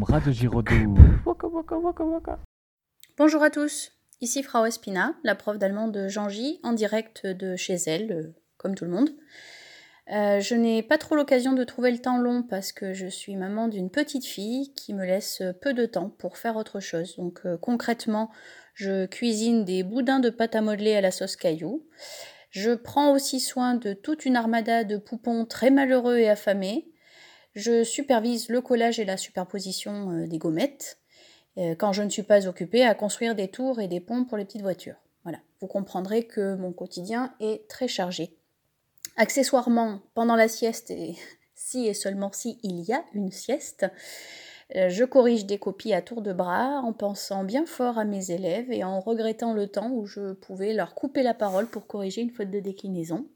boum, Radio Giraudoux. Waka waka waka waka. Bonjour à tous, ici Frau Espina, la prof d'allemand de Jean-J, en direct de chez elle, euh, comme tout le monde. Euh, je n'ai pas trop l'occasion de trouver le temps long parce que je suis maman d'une petite fille qui me laisse peu de temps pour faire autre chose. Donc euh, concrètement, je cuisine des boudins de pâte à modeler à la sauce caillou. Je prends aussi soin de toute une armada de poupons très malheureux et affamés. Je supervise le collage et la superposition euh, des gommettes euh, quand je ne suis pas occupée à construire des tours et des ponts pour les petites voitures. Voilà, vous comprendrez que mon quotidien est très chargé. Accessoirement, pendant la sieste, et si et seulement si il y a une sieste, euh, je corrige des copies à tour de bras en pensant bien fort à mes élèves et en regrettant le temps où je pouvais leur couper la parole pour corriger une faute de déclinaison.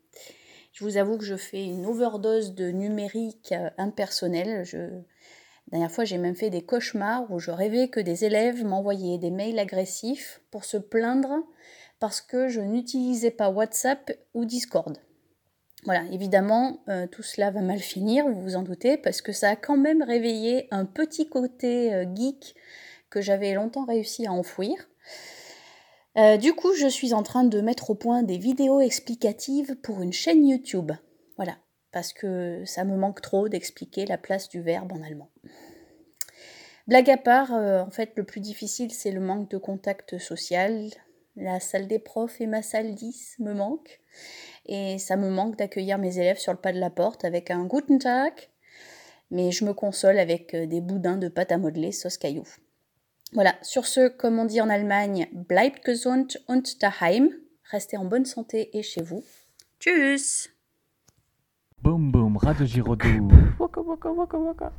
Je vous avoue que je fais une overdose de numérique euh, impersonnel. Je... La dernière fois, j'ai même fait des cauchemars où je rêvais que des élèves m'envoyaient des mails agressifs pour se plaindre parce que je n'utilisais pas WhatsApp ou Discord. Voilà, évidemment, euh, tout cela va mal finir, vous vous en doutez, parce que ça a quand même réveillé un petit côté euh, geek que j'avais longtemps réussi à enfouir. Euh, du coup, je suis en train de mettre au point des vidéos explicatives pour une chaîne YouTube. Voilà, parce que ça me manque trop d'expliquer la place du verbe en allemand. Blague à part, euh, en fait, le plus difficile, c'est le manque de contact social. La salle des profs et ma salle 10 me manquent. Et ça me manque d'accueillir mes élèves sur le pas de la porte avec un Guten Tag. Mais je me console avec euh, des boudins de pâte à modeler sauce caillou. Voilà, sur ce, comme on dit en Allemagne, bleibt gesund und daheim. Restez en bonne santé et chez vous. Tschüss Boum boum, Radio Giraudoux. Waka waka waka waka.